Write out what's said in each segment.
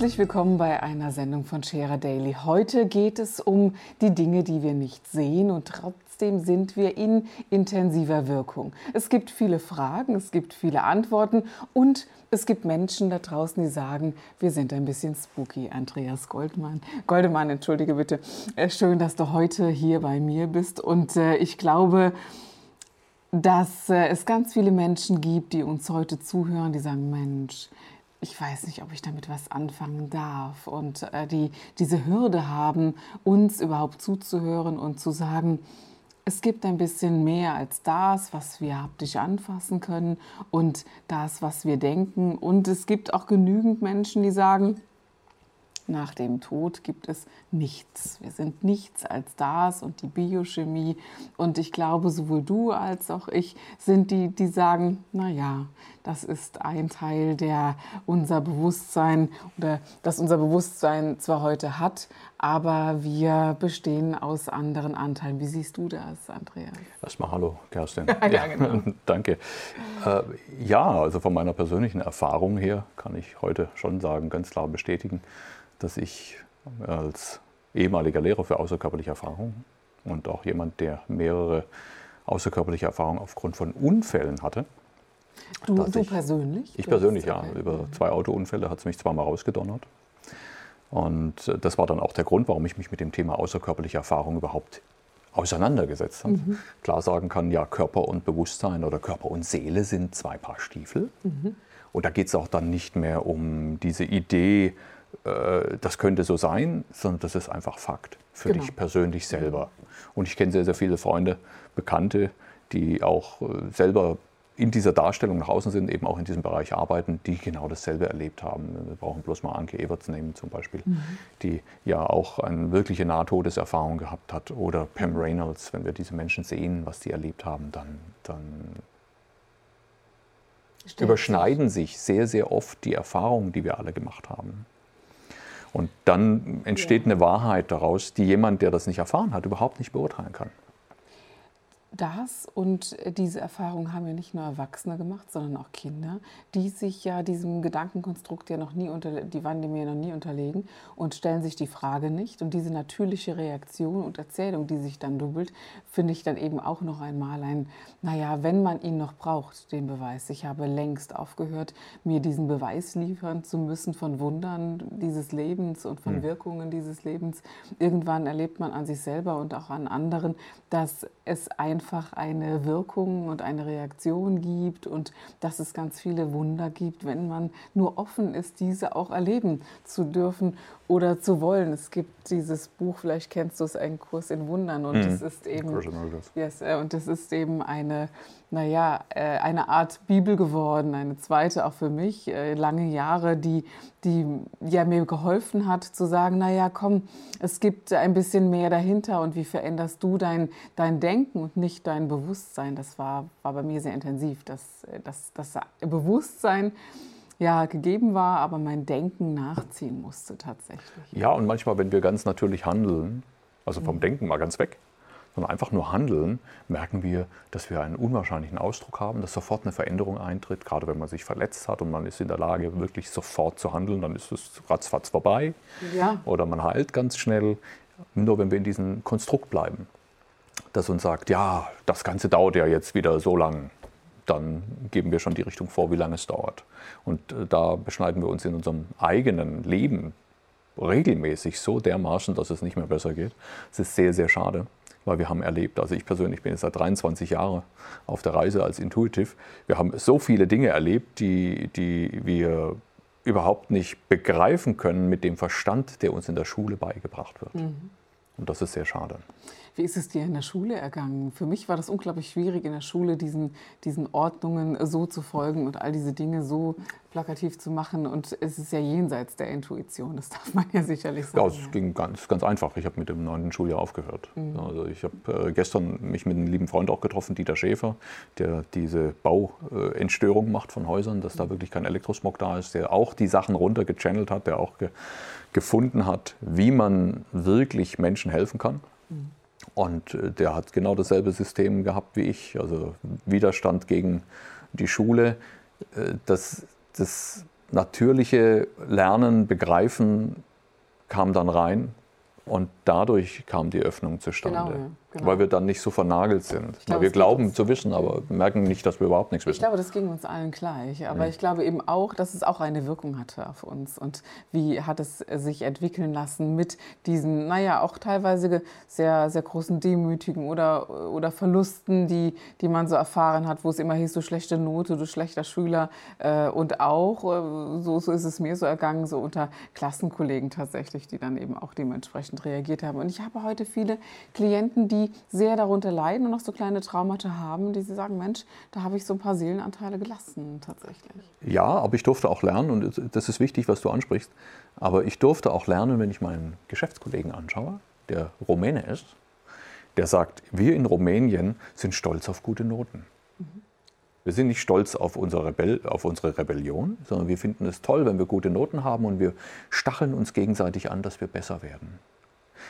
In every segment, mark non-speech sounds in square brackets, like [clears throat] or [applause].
Herzlich willkommen bei einer Sendung von Scherer Daily. Heute geht es um die Dinge, die wir nicht sehen und trotzdem sind wir in intensiver Wirkung. Es gibt viele Fragen, es gibt viele Antworten und es gibt Menschen da draußen, die sagen, wir sind ein bisschen spooky. Andreas Goldmann, Goldemann, entschuldige bitte. Äh, schön, dass du heute hier bei mir bist und äh, ich glaube, dass äh, es ganz viele Menschen gibt, die uns heute zuhören, die sagen, Mensch, ich weiß nicht, ob ich damit was anfangen darf und äh, die diese Hürde haben, uns überhaupt zuzuhören und zu sagen, es gibt ein bisschen mehr als das, was wir haptisch anfassen können und das, was wir denken. Und es gibt auch genügend Menschen, die sagen, nach dem Tod gibt es nichts. Wir sind nichts als das und die Biochemie. Und ich glaube, sowohl du als auch ich sind die, die sagen, naja, das ist ein Teil, der unser Bewusstsein oder das unser Bewusstsein zwar heute hat, aber wir bestehen aus anderen Anteilen. Wie siehst du das, Andreas? Erstmal hallo, Kerstin. [laughs] ja, genau. [laughs] Danke. Äh, ja, also von meiner persönlichen Erfahrung her kann ich heute schon sagen, ganz klar bestätigen, dass ich als ehemaliger Lehrer für außerkörperliche Erfahrungen und auch jemand, der mehrere außerkörperliche Erfahrungen aufgrund von Unfällen hatte. Du, du ich, persönlich? Ich persönlich, ja. Über zwei Autounfälle hat es mich zweimal rausgedonnert. Und äh, das war dann auch der Grund, warum ich mich mit dem Thema außerkörperliche Erfahrung überhaupt auseinandergesetzt habe. Mhm. Klar sagen kann, ja, Körper und Bewusstsein oder Körper und Seele sind zwei Paar Stiefel. Mhm. Und da geht es auch dann nicht mehr um diese Idee, äh, das könnte so sein, sondern das ist einfach Fakt für genau. dich persönlich selber. Und ich kenne sehr, sehr viele Freunde, Bekannte, die auch äh, selber in dieser Darstellung nach außen sind, eben auch in diesem Bereich arbeiten, die genau dasselbe erlebt haben. Wir brauchen bloß mal Anke Everts nehmen zum Beispiel, mhm. die ja auch eine wirkliche Nahtodeserfahrung gehabt hat. Oder Pam Reynolds, wenn wir diese Menschen sehen, was die erlebt haben, dann, dann überschneiden sich sehr, sehr oft die Erfahrungen, die wir alle gemacht haben. Und dann entsteht ja. eine Wahrheit daraus, die jemand, der das nicht erfahren hat, überhaupt nicht beurteilen kann. Das und diese Erfahrung haben ja nicht nur Erwachsene gemacht, sondern auch Kinder, die sich ja diesem Gedankenkonstrukt ja noch nie unter, die waren dem ja noch nie unterlegen und stellen sich die Frage nicht. Und diese natürliche Reaktion und Erzählung, die sich dann dubbelt, finde ich dann eben auch noch einmal ein, naja, wenn man ihn noch braucht, den Beweis. Ich habe längst aufgehört, mir diesen Beweis liefern zu müssen von Wundern dieses Lebens und von mhm. Wirkungen dieses Lebens. Irgendwann erlebt man an sich selber und auch an anderen, dass es einfach eine Wirkung und eine Reaktion gibt und dass es ganz viele Wunder gibt, wenn man nur offen ist, diese auch erleben zu dürfen oder zu wollen. Es gibt dieses Buch, vielleicht kennst du es, ein Kurs in Wundern und es mhm. ist eben yes, äh, und es ist eben eine naja, äh, eine Art Bibel geworden, eine zweite auch für mich, äh, lange Jahre, die, die ja mir geholfen hat zu sagen, naja, komm, es gibt ein bisschen mehr dahinter und wie veränderst du dein, dein Denken und nicht dein Bewusstsein. Das war, war bei mir sehr intensiv, dass, dass das Bewusstsein ja, gegeben war, aber mein Denken nachziehen musste tatsächlich. Ja, und manchmal, wenn wir ganz natürlich handeln, also vom mhm. Denken mal ganz weg, sondern einfach nur handeln, merken wir, dass wir einen unwahrscheinlichen Ausdruck haben, dass sofort eine Veränderung eintritt. Gerade wenn man sich verletzt hat und man ist in der Lage, wirklich sofort zu handeln, dann ist es ratzfatz vorbei. Ja. Oder man heilt ganz schnell. Nur wenn wir in diesem Konstrukt bleiben, das uns sagt, ja, das Ganze dauert ja jetzt wieder so lang, dann geben wir schon die Richtung vor, wie lange es dauert. Und äh, da beschneiden wir uns in unserem eigenen Leben regelmäßig so dermaßen, dass es nicht mehr besser geht. Es ist sehr, sehr schade, weil wir haben erlebt, also ich persönlich bin jetzt seit 23 Jahren auf der Reise als Intuitiv, wir haben so viele Dinge erlebt, die, die wir überhaupt nicht begreifen können mit dem Verstand, der uns in der Schule beigebracht wird. Mhm. Und das ist sehr schade. Wie ist es dir in der Schule ergangen? Für mich war das unglaublich schwierig, in der Schule diesen, diesen Ordnungen so zu folgen und all diese Dinge so plakativ zu machen. Und es ist ja jenseits der Intuition, das darf man ja sicherlich sagen. Ja, es ging ganz, ganz einfach. Ich habe mit dem neunten Schuljahr aufgehört. Mhm. Also ich habe äh, gestern mich mit einem lieben Freund auch getroffen, Dieter Schäfer, der diese Bauentstörung macht von Häusern, dass da mhm. wirklich kein Elektrosmog da ist, der auch die Sachen runtergechannelt hat, der auch gefunden hat, wie man wirklich Menschen helfen kann. Und äh, der hat genau dasselbe System gehabt wie ich, also Widerstand gegen die Schule, äh, das, das natürliche Lernen, Begreifen kam dann rein und dadurch kam die Öffnung zustande. Genau. Genau. Weil wir dann nicht so vernagelt sind. Glaub, wir glauben zu wissen, aber merken nicht, dass wir überhaupt nichts wissen. Ich glaube, das ging uns allen gleich. Aber mhm. ich glaube eben auch, dass es auch eine Wirkung hatte auf uns. Und wie hat es sich entwickeln lassen mit diesen, naja, auch teilweise sehr, sehr großen Demütigen oder, oder Verlusten, die, die man so erfahren hat, wo es immer hieß, du schlechte Note, du schlechter Schüler. Äh, und auch, äh, so, so ist es mir so ergangen, so unter Klassenkollegen tatsächlich, die dann eben auch dementsprechend reagiert haben. Und ich habe heute viele Klienten, die die sehr darunter leiden und noch so kleine Traumata haben, die sie sagen, Mensch, da habe ich so ein paar Seelenanteile gelassen tatsächlich. Ja, aber ich durfte auch lernen und das ist wichtig, was du ansprichst. Aber ich durfte auch lernen, wenn ich meinen Geschäftskollegen anschaue, der Rumäne ist, der sagt, wir in Rumänien sind stolz auf gute Noten. Mhm. Wir sind nicht stolz auf unsere, Rebell auf unsere Rebellion, sondern wir finden es toll, wenn wir gute Noten haben und wir stacheln uns gegenseitig an, dass wir besser werden.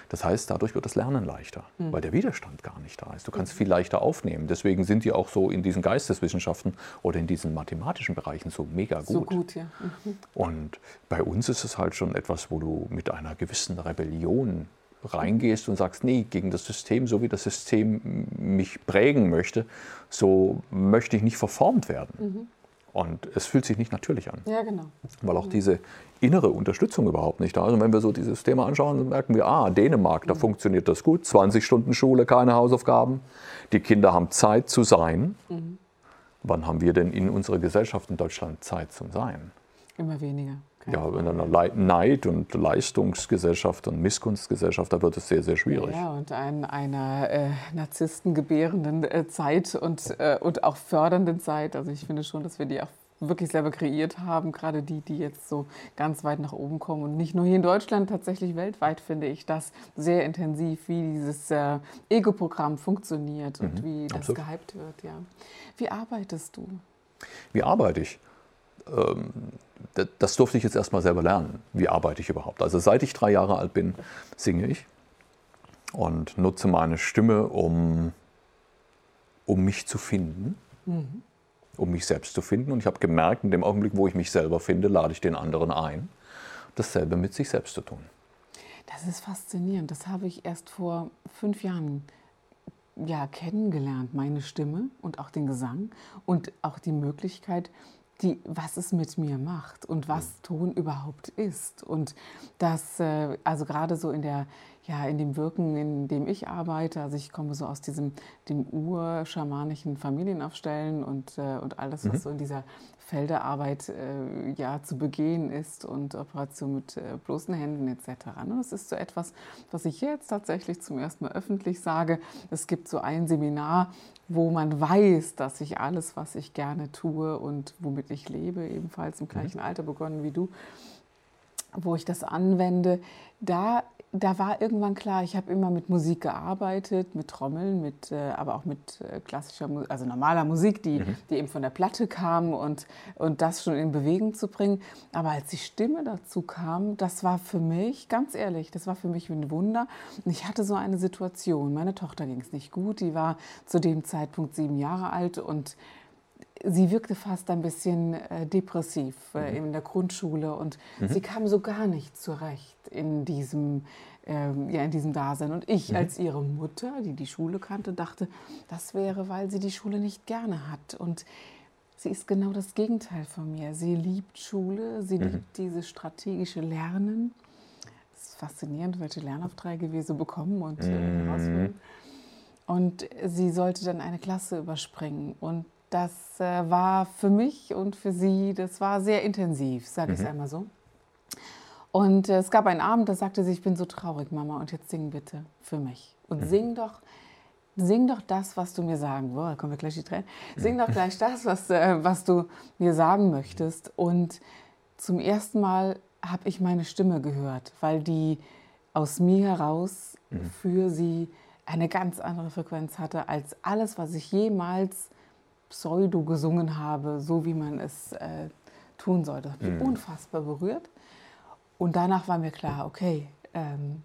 Das heißt, dadurch wird das Lernen leichter, mhm. weil der Widerstand gar nicht da ist. Du kannst mhm. viel leichter aufnehmen. Deswegen sind die auch so in diesen Geisteswissenschaften oder in diesen mathematischen Bereichen so mega gut. So gut, ja. Mhm. Und bei uns ist es halt schon etwas, wo du mit einer gewissen Rebellion reingehst und sagst, nee, gegen das System, so wie das System mich prägen möchte, so möchte ich nicht verformt werden. Mhm. Und es fühlt sich nicht natürlich an. Ja, genau. Weil auch diese innere Unterstützung überhaupt nicht da ist. Und wenn wir so dieses Thema anschauen, dann merken wir, ah, Dänemark, da mhm. funktioniert das gut. 20 Stunden Schule, keine Hausaufgaben. Die Kinder haben Zeit zu sein. Mhm. Wann haben wir denn in unserer Gesellschaft in Deutschland Zeit zum Sein? Immer weniger. Ja, in einer Neid- und Leistungsgesellschaft und Missgunstgesellschaft, da wird es sehr, sehr schwierig. Ja, und in einer äh, Narzissten gebärenden äh, Zeit und, äh, und auch fördernden Zeit. Also ich finde schon, dass wir die auch wirklich selber kreiert haben, gerade die, die jetzt so ganz weit nach oben kommen. Und nicht nur hier in Deutschland, tatsächlich weltweit finde ich das sehr intensiv, wie dieses äh, Ego-Programm funktioniert und mhm, wie das absolut. gehypt wird. Ja. Wie arbeitest du? Wie arbeite ich? Ähm, das durfte ich jetzt erstmal selber lernen. Wie arbeite ich überhaupt? Also seit ich drei Jahre alt bin, singe ich und nutze meine Stimme, um, um mich zu finden. Mhm um mich selbst zu finden. Und ich habe gemerkt, in dem Augenblick, wo ich mich selber finde, lade ich den anderen ein, dasselbe mit sich selbst zu tun. Das ist faszinierend. Das habe ich erst vor fünf Jahren ja, kennengelernt, meine Stimme und auch den Gesang und auch die Möglichkeit, die, was es mit mir macht und was Ton überhaupt ist. Und das, äh, also gerade so in der ja, in dem Wirken, in dem ich arbeite. Also ich komme so aus diesem dem urschamanischen Familienaufstellen und, äh, und alles, was mhm. so in dieser Felderarbeit äh, ja, zu begehen ist und Operation mit äh, bloßen Händen etc. Ne? Das ist so etwas, was ich jetzt tatsächlich zum ersten Mal öffentlich sage. Es gibt so ein Seminar, wo man weiß, dass ich alles, was ich gerne tue und womit ich lebe, ebenfalls im mhm. gleichen Alter begonnen wie du, wo ich das anwende, da da war irgendwann klar, ich habe immer mit Musik gearbeitet, mit Trommeln, mit, äh, aber auch mit äh, klassischer, also normaler Musik, die, mhm. die eben von der Platte kam und, und das schon in Bewegung zu bringen. Aber als die Stimme dazu kam, das war für mich, ganz ehrlich, das war für mich ein Wunder. Und ich hatte so eine Situation, meine Tochter ging es nicht gut, die war zu dem Zeitpunkt sieben Jahre alt und sie wirkte fast ein bisschen äh, depressiv äh, mhm. in der Grundschule und mhm. sie kam so gar nicht zurecht in diesem, ähm, ja, in diesem Dasein. Und ich mhm. als ihre Mutter, die die Schule kannte, dachte, das wäre, weil sie die Schule nicht gerne hat. Und sie ist genau das Gegenteil von mir. Sie liebt Schule, sie mhm. liebt dieses strategische Lernen. Es ist faszinierend, welche Lernaufträge wir so bekommen und äh, mhm. herausfinden. Und sie sollte dann eine Klasse überspringen. Und das äh, war für mich und für sie, das war sehr intensiv, sage ich es mhm. einmal so. Und äh, es gab einen Abend, da sagte sie, ich bin so traurig, Mama, und jetzt sing bitte für mich. Und mhm. sing doch sing doch das, was du mir sagen, boah, kommen wir gleich die Tränen, sing doch gleich [laughs] das, was, äh, was du mir sagen möchtest. Und zum ersten Mal habe ich meine Stimme gehört, weil die aus mir heraus mhm. für sie eine ganz andere Frequenz hatte als alles, was ich jemals pseudo gesungen habe, so wie man es äh, tun sollte. Das hat mich mhm. unfassbar berührt. Und danach war mir klar, okay, ähm,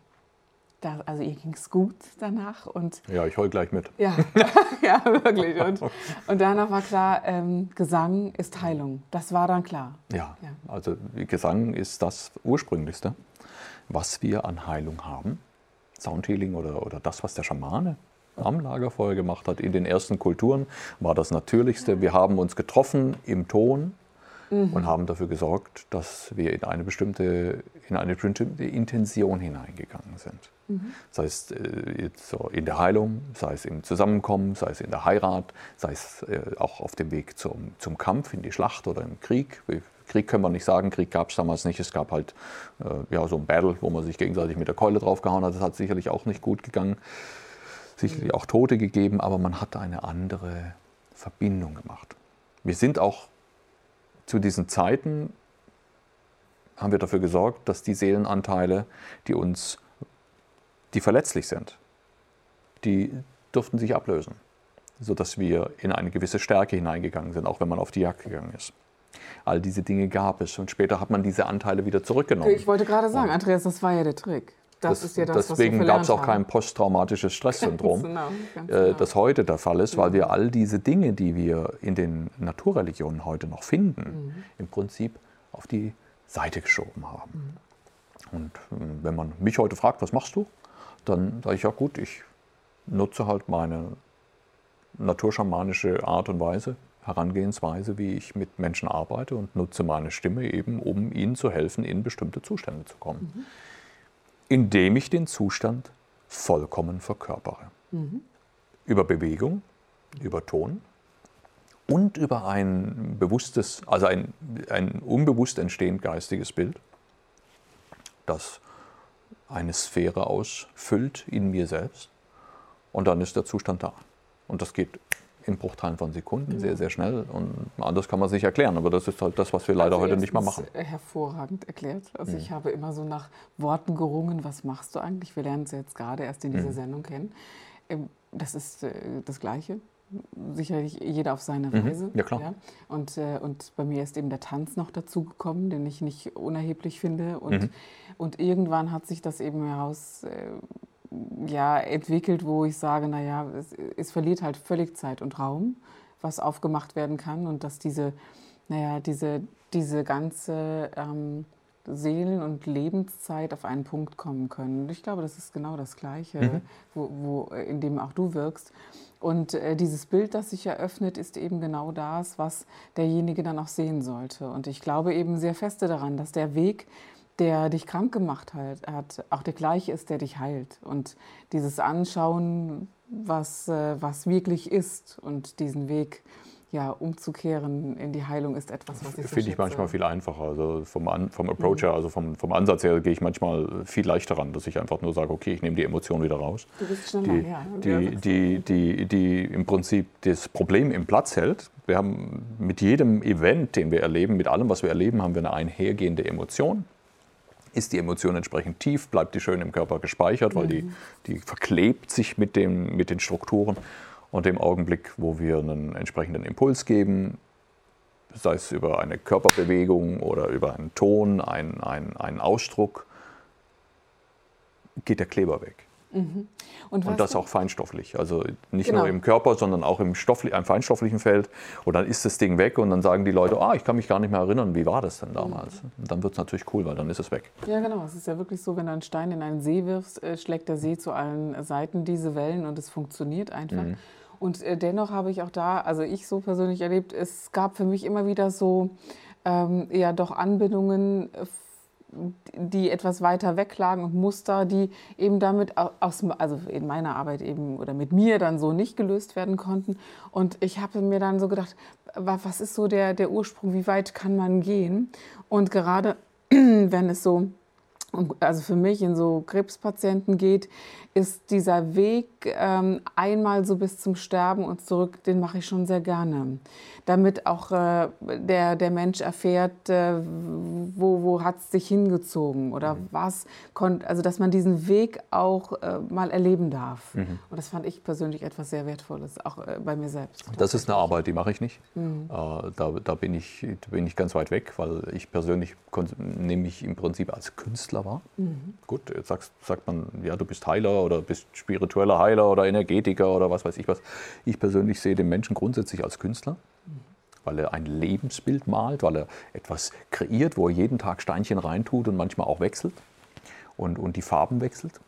da, also ihr ging es gut danach. Und ja, ich heul gleich mit. Ja, [laughs] ja wirklich. Und, und danach war klar, ähm, Gesang ist Heilung. Das war dann klar. Ja, ja, also Gesang ist das Ursprünglichste, was wir an Heilung haben. Soundhealing oder, oder das, was der Schamane am Lagerfeuer gemacht hat. In den ersten Kulturen war das Natürlichste. Wir haben uns getroffen im Ton mhm. und haben dafür gesorgt, dass wir in eine bestimmte, in eine bestimmte Intention hineingegangen sind. Mhm. Sei es äh, in der Heilung, sei es im Zusammenkommen, sei es in der Heirat, sei es äh, auch auf dem Weg zum, zum Kampf, in die Schlacht oder im Krieg. Krieg können wir nicht sagen, Krieg gab es damals nicht. Es gab halt äh, ja, so ein Battle, wo man sich gegenseitig mit der Keule draufgehauen hat. Das hat sicherlich auch nicht gut gegangen. Sicherlich auch Tote gegeben, aber man hat eine andere Verbindung gemacht. Wir sind auch zu diesen Zeiten, haben wir dafür gesorgt, dass die Seelenanteile, die uns, die verletzlich sind, die durften sich ablösen, sodass wir in eine gewisse Stärke hineingegangen sind, auch wenn man auf die Jagd gegangen ist. All diese Dinge gab es und später hat man diese Anteile wieder zurückgenommen. Ich wollte gerade sagen, Andreas, das war ja der Trick. Das, das, ja das, deswegen gab es auch haben. kein posttraumatisches [laughs] Stresssyndrom, genau, äh, genau. das heute der Fall ist, weil mhm. wir all diese Dinge, die wir in den Naturreligionen heute noch finden, mhm. im Prinzip auf die Seite geschoben haben. Mhm. Und äh, wenn man mich heute fragt, was machst du, dann sage ich ja gut, ich nutze halt meine naturschamanische Art und Weise, Herangehensweise, wie ich mit Menschen arbeite und nutze meine Stimme eben, um ihnen zu helfen, in bestimmte Zustände zu kommen. Mhm indem ich den Zustand vollkommen verkörpere. Mhm. Über Bewegung, über Ton und über ein bewusstes, also ein, ein unbewusst entstehend geistiges Bild, das eine Sphäre ausfüllt in mir selbst. Und dann ist der Zustand da. Und das geht in Bruchteilen von Sekunden, sehr, sehr schnell. Und anders kann man sich erklären, aber das ist halt das, was wir leider also heute nicht mehr machen. Hervorragend erklärt. Also mhm. ich habe immer so nach Worten gerungen, was machst du eigentlich? Wir lernen es jetzt gerade erst in dieser mhm. Sendung kennen. Ähm, das ist äh, das Gleiche. Sicherlich jeder auf seine mhm. Weise. Ja, klar. Ja. Und, äh, und bei mir ist eben der Tanz noch dazugekommen, den ich nicht unerheblich finde. Und, mhm. und irgendwann hat sich das eben heraus äh, ja, entwickelt, wo ich sage, naja, es, es verliert halt völlig Zeit und Raum, was aufgemacht werden kann und dass diese, naja, diese, diese ganze ähm, Seelen- und Lebenszeit auf einen Punkt kommen können. Und ich glaube, das ist genau das Gleiche, mhm. wo, wo, in dem auch du wirkst. Und äh, dieses Bild, das sich eröffnet, ist eben genau das, was derjenige dann auch sehen sollte. Und ich glaube eben sehr feste daran, dass der Weg, der dich krank gemacht hat, hat, auch der gleiche ist, der dich heilt. Und dieses Anschauen, was, äh, was wirklich ist und diesen Weg ja, umzukehren in die Heilung ist etwas, was ich Finde ich manchmal viel einfacher. Also vom, vom Approach her, mhm. also vom, vom Ansatz her gehe ich manchmal viel leichter ran, dass ich einfach nur sage, okay, ich nehme die Emotion wieder raus. Du bist schneller, die, ja. Die, die, die, die im Prinzip das Problem im Platz hält. Wir haben mit jedem Event, den wir erleben, mit allem, was wir erleben, haben wir eine einhergehende Emotion ist die Emotion entsprechend tief, bleibt die schön im Körper gespeichert, weil die, die verklebt sich mit, dem, mit den Strukturen. Und im Augenblick, wo wir einen entsprechenden Impuls geben, sei es über eine Körperbewegung oder über einen Ton, einen, einen, einen Ausdruck, geht der Kleber weg. Mhm. Und, und, das auch feinstofflich. Also nicht genau. nur im Körper, sondern auch im, Stoffli im feinstofflichen Feld. Und dann ist das Ding weg und dann sagen die Leute, ah, ich kann mich gar nicht mehr erinnern, wie war das denn damals? Mhm. Und dann wird es natürlich cool, weil dann ist es weg. Ja, genau. Es ist ja wirklich so, wenn du einen Stein in einen See wirfst, äh, schlägt der See zu allen Seiten diese Wellen und es funktioniert einfach. Mhm. Und äh, dennoch habe ich auch da, also ich so persönlich erlebt, es gab für mich immer wieder so ähm, ja doch Anbindungen die etwas weiter weg lagen und Muster, die eben damit aus, also in meiner Arbeit eben oder mit mir dann so nicht gelöst werden konnten. Und ich habe mir dann so gedacht, was ist so der, der Ursprung, wie weit kann man gehen? Und gerade [clears throat] wenn es so also für mich in so Krebspatienten geht, ist dieser Weg ähm, einmal so bis zum Sterben und zurück, den mache ich schon sehr gerne. Damit auch äh, der, der Mensch erfährt, äh, wo, wo hat es sich hingezogen oder mhm. was konnte, also dass man diesen Weg auch äh, mal erleben darf. Mhm. Und das fand ich persönlich etwas sehr Wertvolles, auch äh, bei mir selbst. Das ist eine Arbeit, die mache ich nicht. Mhm. Äh, da, da, bin ich, bin ich ganz weit weg, weil ich persönlich nehme mich im Prinzip als Künstler wahr. Mhm. Gut, jetzt sagst, sagt man, ja, du bist Heiler oder bist spiritueller Heiler oder Energetiker oder was weiß ich was. Ich persönlich sehe den Menschen grundsätzlich als Künstler, weil er ein Lebensbild malt, weil er etwas kreiert, wo er jeden Tag Steinchen reintut und manchmal auch wechselt und, und die Farben wechselt.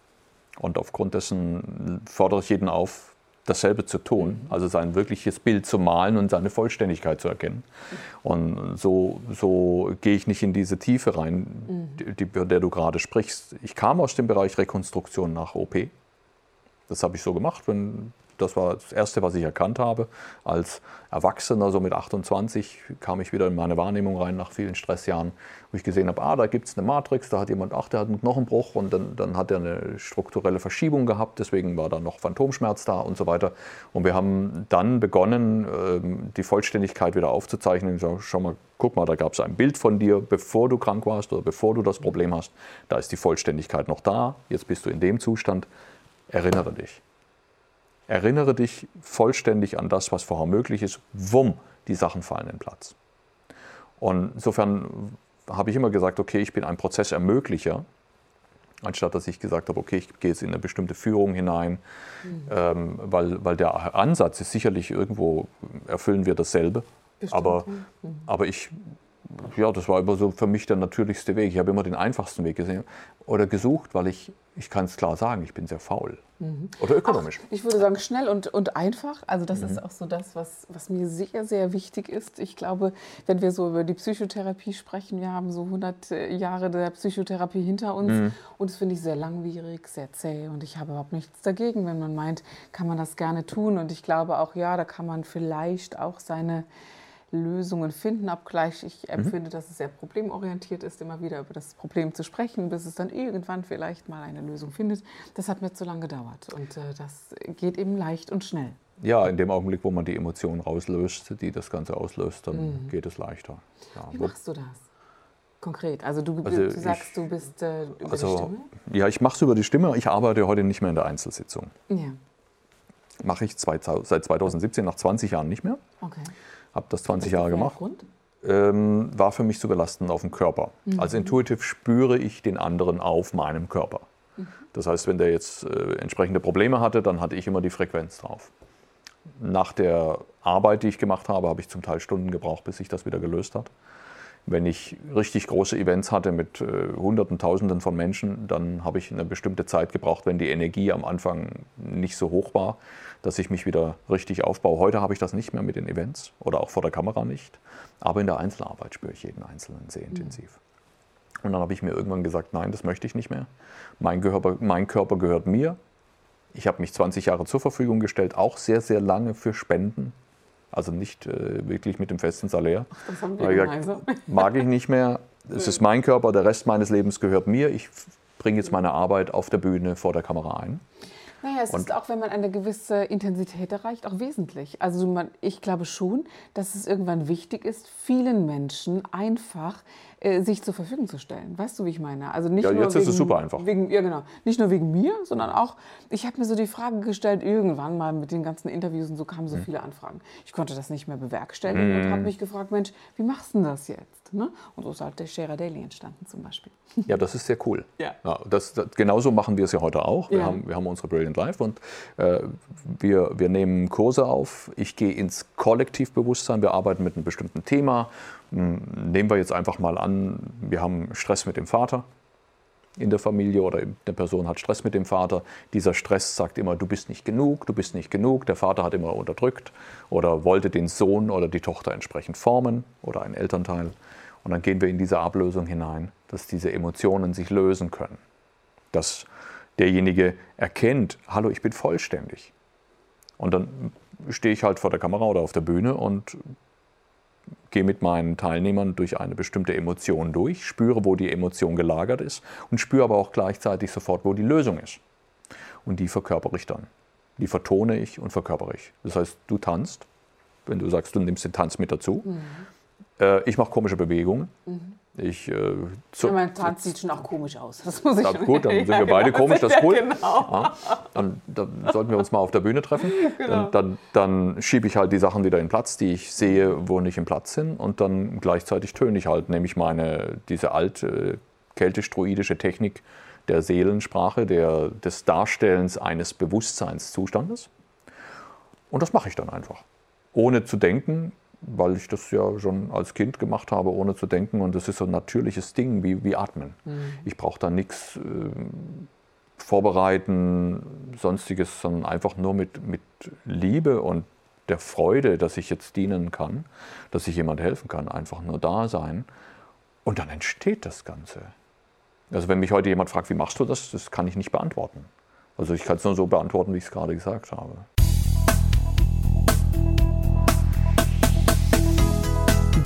Und aufgrund dessen fordere ich jeden auf, dasselbe zu tun, also sein wirkliches Bild zu malen und seine Vollständigkeit zu erkennen. Und so, so gehe ich nicht in diese Tiefe rein, mhm. die, der du gerade sprichst. Ich kam aus dem Bereich Rekonstruktion nach OP. Das habe ich so gemacht, wenn das war das Erste, was ich erkannt habe. Als Erwachsener, so mit 28, kam ich wieder in meine Wahrnehmung rein nach vielen Stressjahren, wo ich gesehen habe, ah, da gibt es eine Matrix, da hat jemand, ach, der hat einen Knochenbruch und dann, dann hat er eine strukturelle Verschiebung gehabt, deswegen war da noch Phantomschmerz da und so weiter. Und wir haben dann begonnen, ähm, die Vollständigkeit wieder aufzuzeichnen. Ich sage, schau mal, guck mal, da gab es ein Bild von dir, bevor du krank warst oder bevor du das Problem hast. Da ist die Vollständigkeit noch da, jetzt bist du in dem Zustand. Erinnere dich. Erinnere dich vollständig an das, was vorher möglich ist. Wumm, die Sachen fallen in Platz. Und insofern habe ich immer gesagt, okay, ich bin ein Prozessermöglicher, anstatt dass ich gesagt habe, okay, ich gehe jetzt in eine bestimmte Führung hinein, mhm. ähm, weil, weil der Ansatz ist sicherlich irgendwo, erfüllen wir dasselbe. aber, mhm. aber ich, ja, das war immer so für mich der natürlichste Weg. Ich habe immer den einfachsten Weg gesehen oder gesucht, weil ich ich kann es klar sagen, ich bin sehr faul. Mhm. Oder ökonomisch. Ach, ich würde sagen, schnell und, und einfach. Also das mhm. ist auch so das, was, was mir sehr, sehr wichtig ist. Ich glaube, wenn wir so über die Psychotherapie sprechen, wir haben so 100 Jahre der Psychotherapie hinter uns. Mhm. Und das finde ich sehr langwierig, sehr zäh. Und ich habe überhaupt nichts dagegen. Wenn man meint, kann man das gerne tun. Und ich glaube auch, ja, da kann man vielleicht auch seine Lösungen finden, obgleich ich mhm. empfinde, dass es sehr problemorientiert ist, immer wieder über das Problem zu sprechen, bis es dann irgendwann vielleicht mal eine Lösung findet. Das hat mir zu lange gedauert und äh, das geht eben leicht und schnell. Ja, in dem Augenblick, wo man die Emotionen rauslöst, die das Ganze auslöst, dann mhm. geht es leichter. Ja, Wie machst du das? Konkret. Also du, also du sagst, ich, du bist äh, über also, die Stimme? Ja, ich mache es über die Stimme. Ich arbeite heute nicht mehr in der Einzelsitzung. Ja. Mache ich zwei, seit 2017, nach 20 Jahren nicht mehr. Okay habe das 20 Jahre gemacht. Grund? Ähm, war für mich zu belastend auf dem Körper. Mhm. Also intuitiv spüre ich den anderen auf meinem Körper. Mhm. Das heißt, wenn der jetzt äh, entsprechende Probleme hatte, dann hatte ich immer die Frequenz drauf. Nach der Arbeit, die ich gemacht habe, habe ich zum Teil Stunden gebraucht, bis sich das wieder gelöst hat. Wenn ich richtig große Events hatte mit äh, Hunderten, Tausenden von Menschen, dann habe ich eine bestimmte Zeit gebraucht, wenn die Energie am Anfang nicht so hoch war, dass ich mich wieder richtig aufbaue. Heute habe ich das nicht mehr mit den Events oder auch vor der Kamera nicht, aber in der Einzelarbeit spüre ich jeden Einzelnen sehr mhm. intensiv. Und dann habe ich mir irgendwann gesagt, nein, das möchte ich nicht mehr. Mein Körper, mein Körper gehört mir. Ich habe mich 20 Jahre zur Verfügung gestellt, auch sehr, sehr lange für Spenden. Also nicht äh, wirklich mit dem festen Salär. Das haben wir gesagt, [laughs] mag ich nicht mehr. Es ist mein Körper, der Rest meines Lebens gehört mir. Ich bringe jetzt meine Arbeit auf der Bühne vor der Kamera ein. Naja, es und ist auch, wenn man eine gewisse Intensität erreicht, auch wesentlich. Also man, ich glaube schon, dass es irgendwann wichtig ist, vielen Menschen einfach äh, sich zur Verfügung zu stellen. Weißt du, wie ich meine? Also nicht ja, nur jetzt wegen, ist es super einfach. Wegen, ja, genau. Nicht nur wegen mir, sondern auch, ich habe mir so die Frage gestellt, irgendwann mal mit den ganzen Interviews und so kamen so mhm. viele Anfragen. Ich konnte das nicht mehr bewerkstelligen mhm. und habe mich gefragt, Mensch, wie machst du das jetzt? Ne? Und so ist halt der Daily entstanden zum Beispiel. Ja, das ist sehr cool. Ja. ja das, das, genauso machen wir es ja heute auch. Wir, ja. haben, wir haben unsere Brilliant Life und äh, wir, wir nehmen Kurse auf. Ich gehe ins Kollektivbewusstsein. Wir arbeiten mit einem bestimmten Thema hm, nehmen wir jetzt einfach mal an, wir haben Stress mit dem Vater in der Familie oder eine Person hat Stress mit dem Vater. Dieser Stress sagt immer, du bist nicht genug, du bist nicht genug. Der Vater hat immer unterdrückt oder wollte den Sohn oder die Tochter entsprechend formen oder ein Elternteil. Und dann gehen wir in diese Ablösung hinein, dass diese Emotionen sich lösen können. Dass derjenige erkennt, hallo, ich bin vollständig. Und dann stehe ich halt vor der Kamera oder auf der Bühne und gehe mit meinen Teilnehmern durch eine bestimmte Emotion durch, spüre, wo die Emotion gelagert ist und spüre aber auch gleichzeitig sofort, wo die Lösung ist. Und die verkörpere ich dann. Die vertone ich und verkörpere ich. Das heißt, du tanzt, wenn du sagst, du nimmst den Tanz mit dazu. Mhm. Äh, ich mache komische Bewegungen. Mhm. Ich, äh, zu, mein Tanz sieht schon auch komisch aus. Das muss ich ja, Gut, dann sind wir [laughs] beide genau. komisch, das ist cool. Genau. Ja, dann, dann, sollten wir uns mal auf der Bühne treffen. [laughs] Genau. Dann, dann, dann schiebe ich halt die Sachen wieder in Platz, die ich sehe, wo nicht im Platz sind. Und dann gleichzeitig töne ich halt, nämlich meine, diese alte keltisch-druidische Technik der Seelensprache, der, des Darstellens eines Bewusstseinszustandes. Und das mache ich dann einfach. Ohne zu denken, weil ich das ja schon als Kind gemacht habe, ohne zu denken. Und das ist so ein natürliches Ding wie, wie Atmen. Mhm. Ich brauche da nichts äh, vorbereiten, sonstiges, sondern einfach nur mit, mit Liebe und der Freude, dass ich jetzt dienen kann, dass ich jemand helfen kann, einfach nur da sein. Und dann entsteht das Ganze. Also wenn mich heute jemand fragt, wie machst du das, das kann ich nicht beantworten. Also ich kann es nur so beantworten, wie ich es gerade gesagt habe.